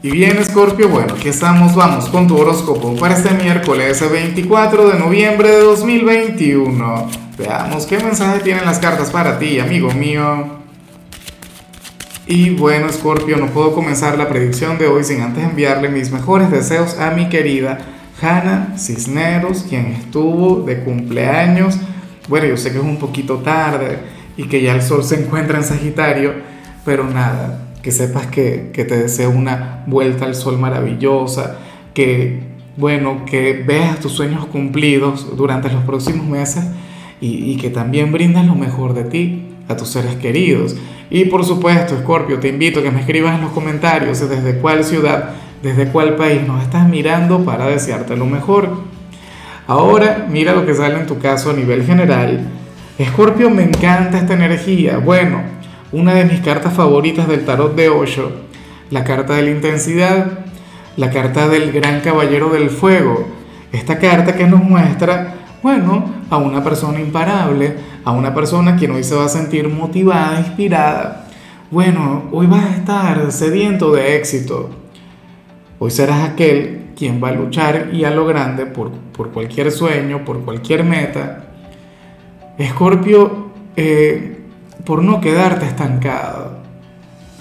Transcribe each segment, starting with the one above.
Y bien, Scorpio, bueno, aquí estamos, vamos con tu horóscopo para este miércoles 24 de noviembre de 2021. Veamos qué mensaje tienen las cartas para ti, amigo mío. Y bueno, Scorpio, no puedo comenzar la predicción de hoy sin antes enviarle mis mejores deseos a mi querida Hanna Cisneros, quien estuvo de cumpleaños. Bueno, yo sé que es un poquito tarde y que ya el sol se encuentra en Sagitario, pero nada, que sepas que, te deseo una vuelta al sol maravillosa, que, bueno, que veas tus sueños cumplidos durante los próximos meses y, que también brindas lo mejor de ti a tus seres queridos. Y por supuesto, Scorpio, te invito a que me escribas en los comentarios desde cuál ciudad, desde cuál país nos estás mirando para desearte lo mejor. Ahora, mira lo que sale en tu caso a nivel general. Scorpio, me encanta esta energía. Bueno, una de mis cartas favoritas del tarot de Osho, la carta de la intensidad, la carta del gran caballero del fuego. Esta carta que nos muestra, bueno, a una persona imparable, a una persona quien hoy se va a sentir motivada, inspirada. Bueno, hoy vas a estar sediento de éxito. Hoy serás aquel quien va a luchar y a lo grande por, por cualquier sueño, por cualquier meta. Escorpio, eh, por no quedarte estancado.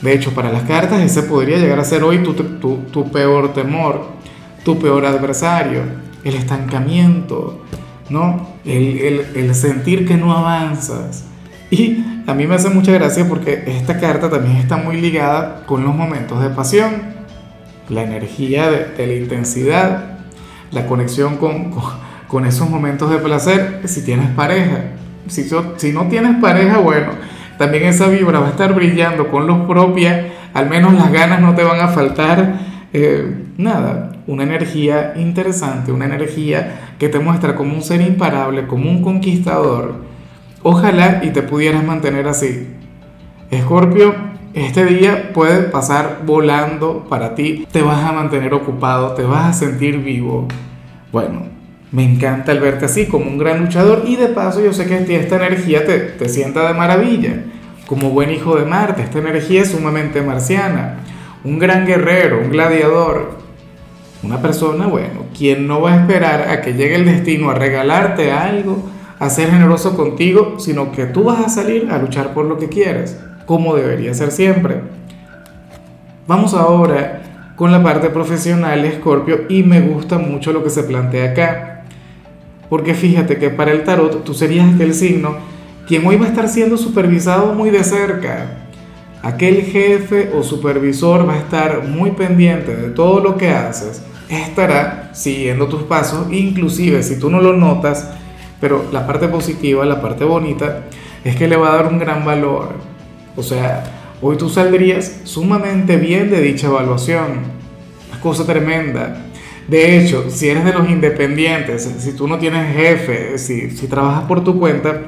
De hecho, para las cartas ese podría llegar a ser hoy tu, tu, peor temor, tu peor adversario, el estancamiento, ¿no? El, el, el, sentir que no avanzas. Y a mí me hace mucha gracia porque esta carta también está muy ligada con los momentos de pasión, la energía de, la intensidad, la conexión con, con, con, esos momentos de placer si tienes pareja. Si, si no tienes pareja, bueno, también esa vibra va a estar brillando con luz propia, al menos las ganas no te van a faltar. Eh, nada, una energía interesante, una energía que te muestra como un ser imparable, como un conquistador. Ojalá y te pudieras mantener así. Escorpio, este día puede pasar volando para ti, te vas a mantener ocupado, te vas a sentir vivo. Bueno, me encanta el verte así, como un gran luchador, y de paso yo sé que esta energía te, te sienta de maravilla, como buen hijo de Marte, esta energía es sumamente marciana, un gran guerrero, un gladiador, una persona, bueno, quien no va a esperar a que llegue el destino a regalarte algo, a ser generoso contigo, sino que tú vas a salir a luchar por lo que quieres, como debería ser siempre. Vamos ahora con la parte profesional, Scorpio, y me gusta mucho lo que se plantea acá. Porque fíjate que para el tarot tú serías aquel signo quien hoy va a estar siendo supervisado muy de cerca. Aquel jefe o supervisor va a estar muy pendiente de todo lo que haces, estará siguiendo tus pasos, inclusive si tú no lo notas, pero la parte positiva, la parte bonita, es que le va a dar un gran valor. O sea, hoy tú saldrías sumamente bien de dicha evaluación. Una cosa tremenda. De hecho, si eres de los independientes, si tú no tienes jefe, si, trabajas por tu cuenta,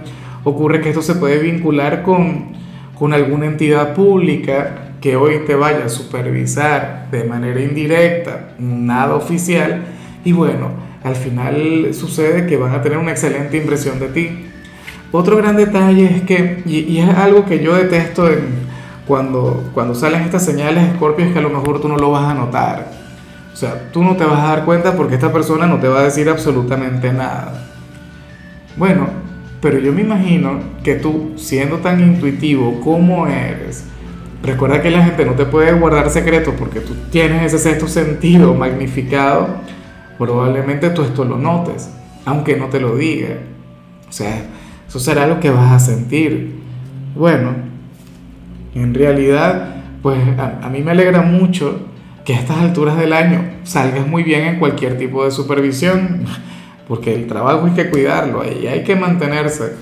ocurre que esto se puede vincular con, con alguna entidad pública que hoy te vaya a supervisar de manera indirecta, nada oficial, y bueno, al final sucede que van a tener una excelente impresión de ti. Otro gran detalle es que, y, es algo que yo detesto cuando, cuando salen estas señales, Scorpio, es que a lo mejor tú no lo vas a notar. Sea, tú no te vas a dar cuenta porque esta persona no te va a decir absolutamente nada. Bueno, pero yo me imagino que tú, siendo tan intuitivo como eres, recuerda que la gente no te puede guardar secretos porque tú tienes ese sexto sentido magnificado, probablemente tú esto lo notes, aunque no te lo diga. O sea, eso será lo que vas a sentir. Bueno, en realidad, pues a mí me alegra mucho que a estas alturas del año salgas muy bien en cualquier tipo de supervisión, porque el trabajo hay que cuidarlo y hay que mantenerse.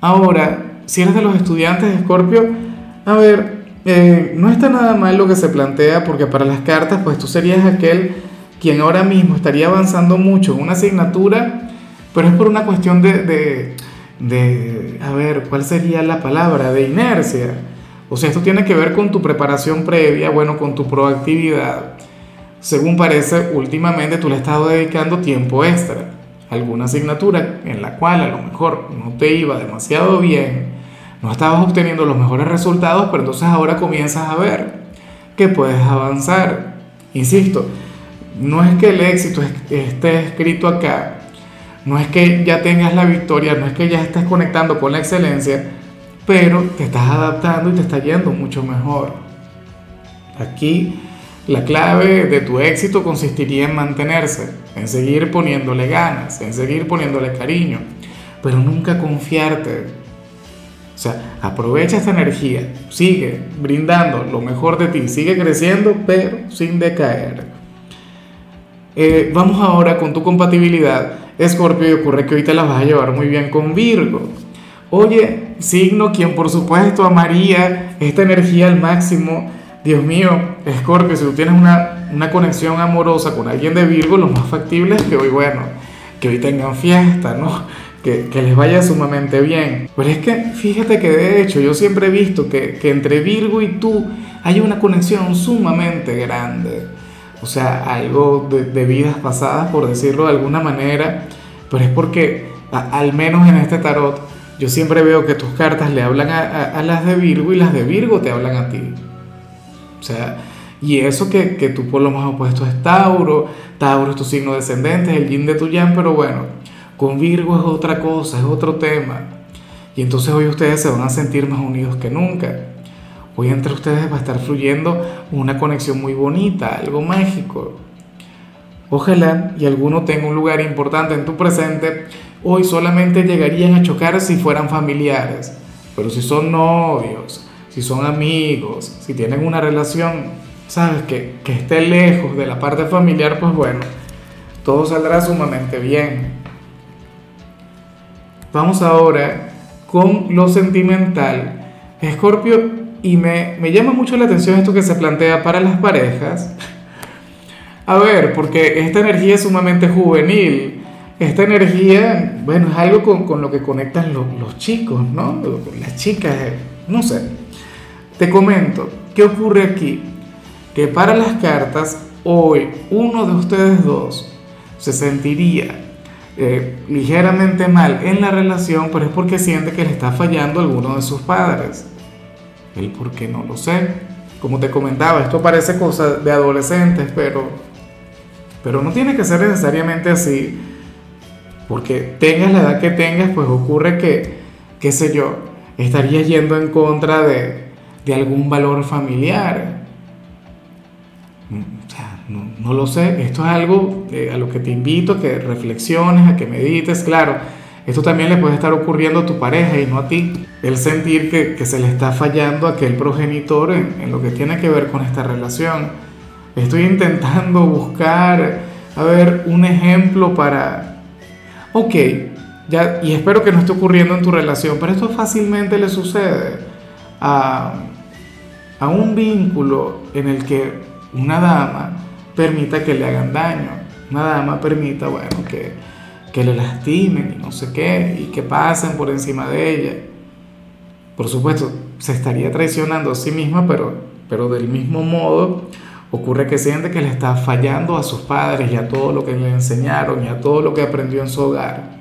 Ahora, si eres de los estudiantes de Escorpio, a ver, eh, no está nada mal lo que se plantea, porque para las cartas, pues tú serías aquel quien ahora mismo estaría avanzando mucho en una asignatura, pero es por una cuestión de, de, de a ver, ¿cuál sería la palabra? De inercia o sea, esto tiene que ver con tu preparación previa, bueno, con tu proactividad. Según parece, últimamente tú le has estado dedicando tiempo extra alguna asignatura en la cual a lo mejor no te iba demasiado bien, no estabas obteniendo los mejores resultados, pero entonces ahora comienzas a ver que puedes avanzar. Insisto, no es que el éxito esté escrito acá, no es que ya tengas la victoria, no es que ya estés conectando con la excelencia, pero te estás adaptando y te está yendo mucho mejor. Aquí la clave de tu éxito consistiría en mantenerse, en seguir poniéndole ganas, en seguir poniéndole cariño, pero nunca confiarte. O sea, aprovecha esta energía, sigue brindando lo mejor de ti, sigue creciendo, pero sin decaer. Eh, vamos ahora con tu compatibilidad, Escorpio, ocurre que hoy te la vas a llevar muy bien con Virgo. Oye, signo quien por supuesto amaría esta energía al máximo, Dios mío, Scorpio, si tú tienes una, una, conexión amorosa con alguien de Virgo, lo más factible es que hoy, bueno, que hoy tengan fiesta, ¿no? Que, que les vaya sumamente bien. Pero es que fíjate que de hecho yo siempre he visto que, que entre Virgo y tú hay una conexión sumamente grande. O sea, algo de, de vidas pasadas, por decirlo de alguna manera. Pero es porque, al menos en este tarot, yo siempre veo que tus cartas le hablan a, las de Virgo y las de Virgo te hablan a ti. O sea, y eso que, que tu polo más opuesto es Tauro, Tauro es tu signo descendente, es el yin de tu yang, pero bueno, con Virgo es otra cosa, es otro tema. Y entonces hoy ustedes se van a sentir más unidos que nunca. Hoy entre ustedes va a estar fluyendo una conexión muy bonita, algo mágico. Ojalá y alguno tenga un lugar importante en tu presente, hoy solamente llegarían a chocar si fueran familiares, pero si son novios, si son amigos, si tienen una relación, sabes, que, que esté lejos de la parte familiar, pues bueno, todo saldrá sumamente bien. Vamos ahora con lo sentimental. Escorpio, y me, me llama mucho la atención esto que se plantea para las parejas. A ver, porque esta energía es sumamente juvenil. Esta energía, bueno, es algo con, con lo que conectan los, los chicos, ¿no? Las chicas, no sé. Te comento, ¿qué ocurre aquí? Que para las cartas, hoy uno de ustedes dos se sentiría eh, ligeramente mal en la relación, pero es porque siente que le está fallando alguno de sus padres. El por qué no lo sé. Como te comentaba, esto parece cosa de adolescentes, pero, pero no tiene que ser necesariamente así. Porque tengas la edad que tengas, pues ocurre que, qué sé yo, estarías yendo en contra de, de algún valor familiar. O sea, no, lo sé, esto es algo eh, a lo que te invito a que reflexiones, a que medites, claro, esto también le puede estar ocurriendo a tu pareja y no a ti. El sentir que, se le está fallando a aquel progenitor en, en, lo que tiene que ver con esta relación. Estoy intentando buscar, a ver, un ejemplo para... Ok, ya, y espero que no esté ocurriendo en tu relación, pero esto fácilmente le sucede a a un vínculo en el que una dama permita que le hagan daño, una dama permita, bueno, que, que le lastimen y no sé qué, y que pasen por encima de ella. Por supuesto, se estaría traicionando a sí misma, pero, pero del mismo modo ocurre que siente que le está fallando a sus padres y a todo lo que le enseñaron y a todo lo que aprendió en su hogar.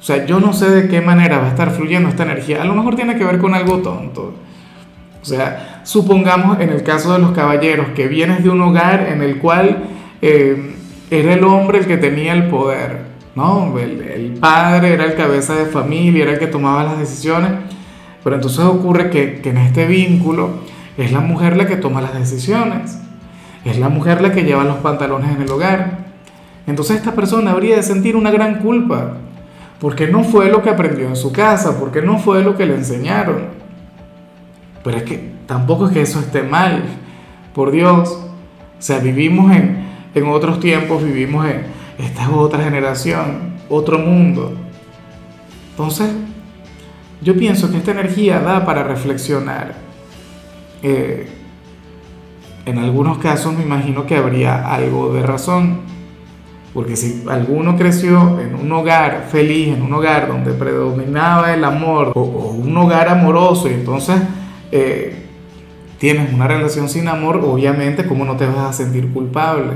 O sea, yo no sé de qué manera va a estar fluyendo esta energía. A lo mejor tiene que ver con algo tonto o sea, supongamos en el caso de los caballeros que vienes de un hogar en el cual eh, era el hombre el que tenía el poder, ¿no? El, padre era el cabeza de familia, era el que tomaba las decisiones, pero entonces ocurre que, que en este vínculo es la mujer la que toma las decisiones, es la mujer la que lleva los pantalones en el hogar. Entonces esta persona habría de sentir una gran culpa, porque no fue lo que aprendió en su casa, porque no fue lo que le enseñaron. Pero es que tampoco es que eso esté mal, por Dios. O sea, vivimos en, en otros tiempos, vivimos en esta otra generación, otro mundo. Entonces, yo pienso que esta energía da para reflexionar. Eh, en algunos casos me imagino que habría algo de razón, porque si alguno creció en un hogar feliz, en un hogar donde predominaba el amor, o, un hogar amoroso, y entonces eh, tienes una relación sin amor, obviamente, ¿cómo no te vas a sentir culpable?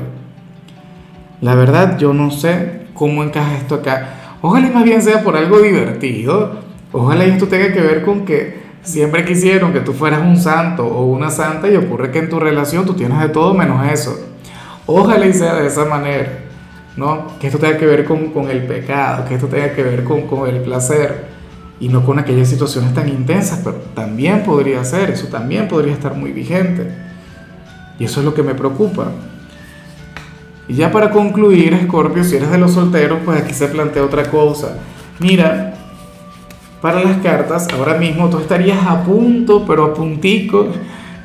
La verdad, yo no sé cómo encaja esto acá. Ojalá más bien sea por algo divertido. Ojalá esto tenga que ver con que Siempre quisieron que tú fueras un santo o una santa y ocurre que en tu relación tú tienes de todo menos eso. Ojalá y sea de esa manera, ¿no? Que esto tenga que ver con, con el pecado, que esto tenga que ver con, con el placer y no con aquellas situaciones tan intensas, pero también podría ser, eso también podría estar muy vigente. Y eso es lo que me preocupa. Y ya para concluir, Scorpio, si eres de los solteros, pues aquí se plantea otra cosa. Mira, para las cartas, ahora mismo tú estarías a punto, pero a puntico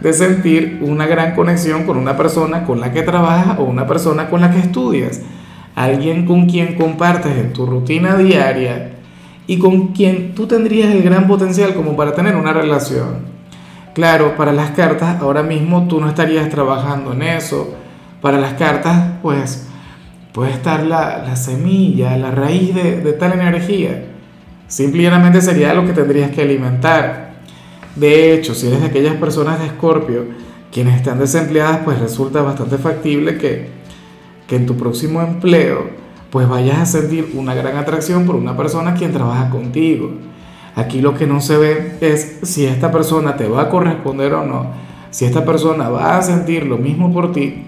de sentir una gran conexión con una persona con la que trabajas o una persona con la que estudias. Alguien con quien compartes en tu rutina diaria y con quien tú tendrías el gran potencial como para tener una relación. Claro, para las cartas ahora mismo tú no estarías trabajando en eso. Para las cartas, pues, puede estar la, semilla, la raíz de, de tal energía. Simplemente sería lo que tendrías que alimentar. De hecho, si eres de aquellas personas de Escorpio quienes están desempleadas, pues resulta bastante factible que, que en tu próximo empleo, pues vayas a sentir una gran atracción por una persona quien trabaja contigo. Aquí lo que no se ve es si esta persona te va a corresponder o no, si esta persona va a sentir lo mismo por ti.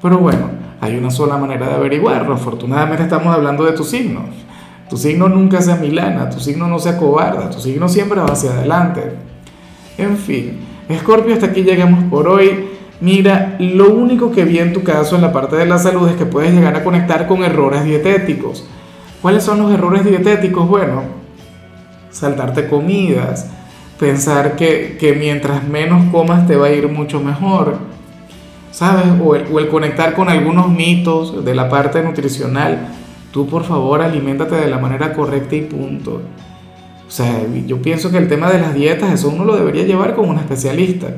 Pero bueno, hay una sola manera de averiguarlo. Afortunadamente estamos hablando de tu signo. Tu signo nunca se amilana, tu signo no se acobarda, tu signo siempre va hacia adelante. En fin, Escorpio, hasta aquí llegamos por hoy. Mira, lo único que vi en tu caso en la parte de la salud es que puedes llegar a conectar con errores dietéticos. ¿Cuáles son los errores dietéticos? Bueno, saltarte comidas, pensar que, que mientras menos comas te va a ir mucho mejor, ¿sabes? O el, o el conectar con algunos mitos de la parte nutricional Tú por favor aliméntate de la manera correcta y punto. O sea, yo pienso que el tema de las dietas, eso uno lo debería llevar con un especialista.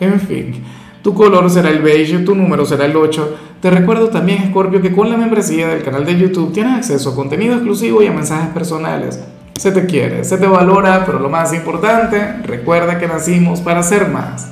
En fin, tu color será el beige, tu número será el 8. Te recuerdo también, Scorpio, que con la membresía del canal de YouTube tienes acceso a contenido exclusivo y a mensajes personales. Se te quiere, se te valora, pero lo más importante, recuerda que nacimos para ser más.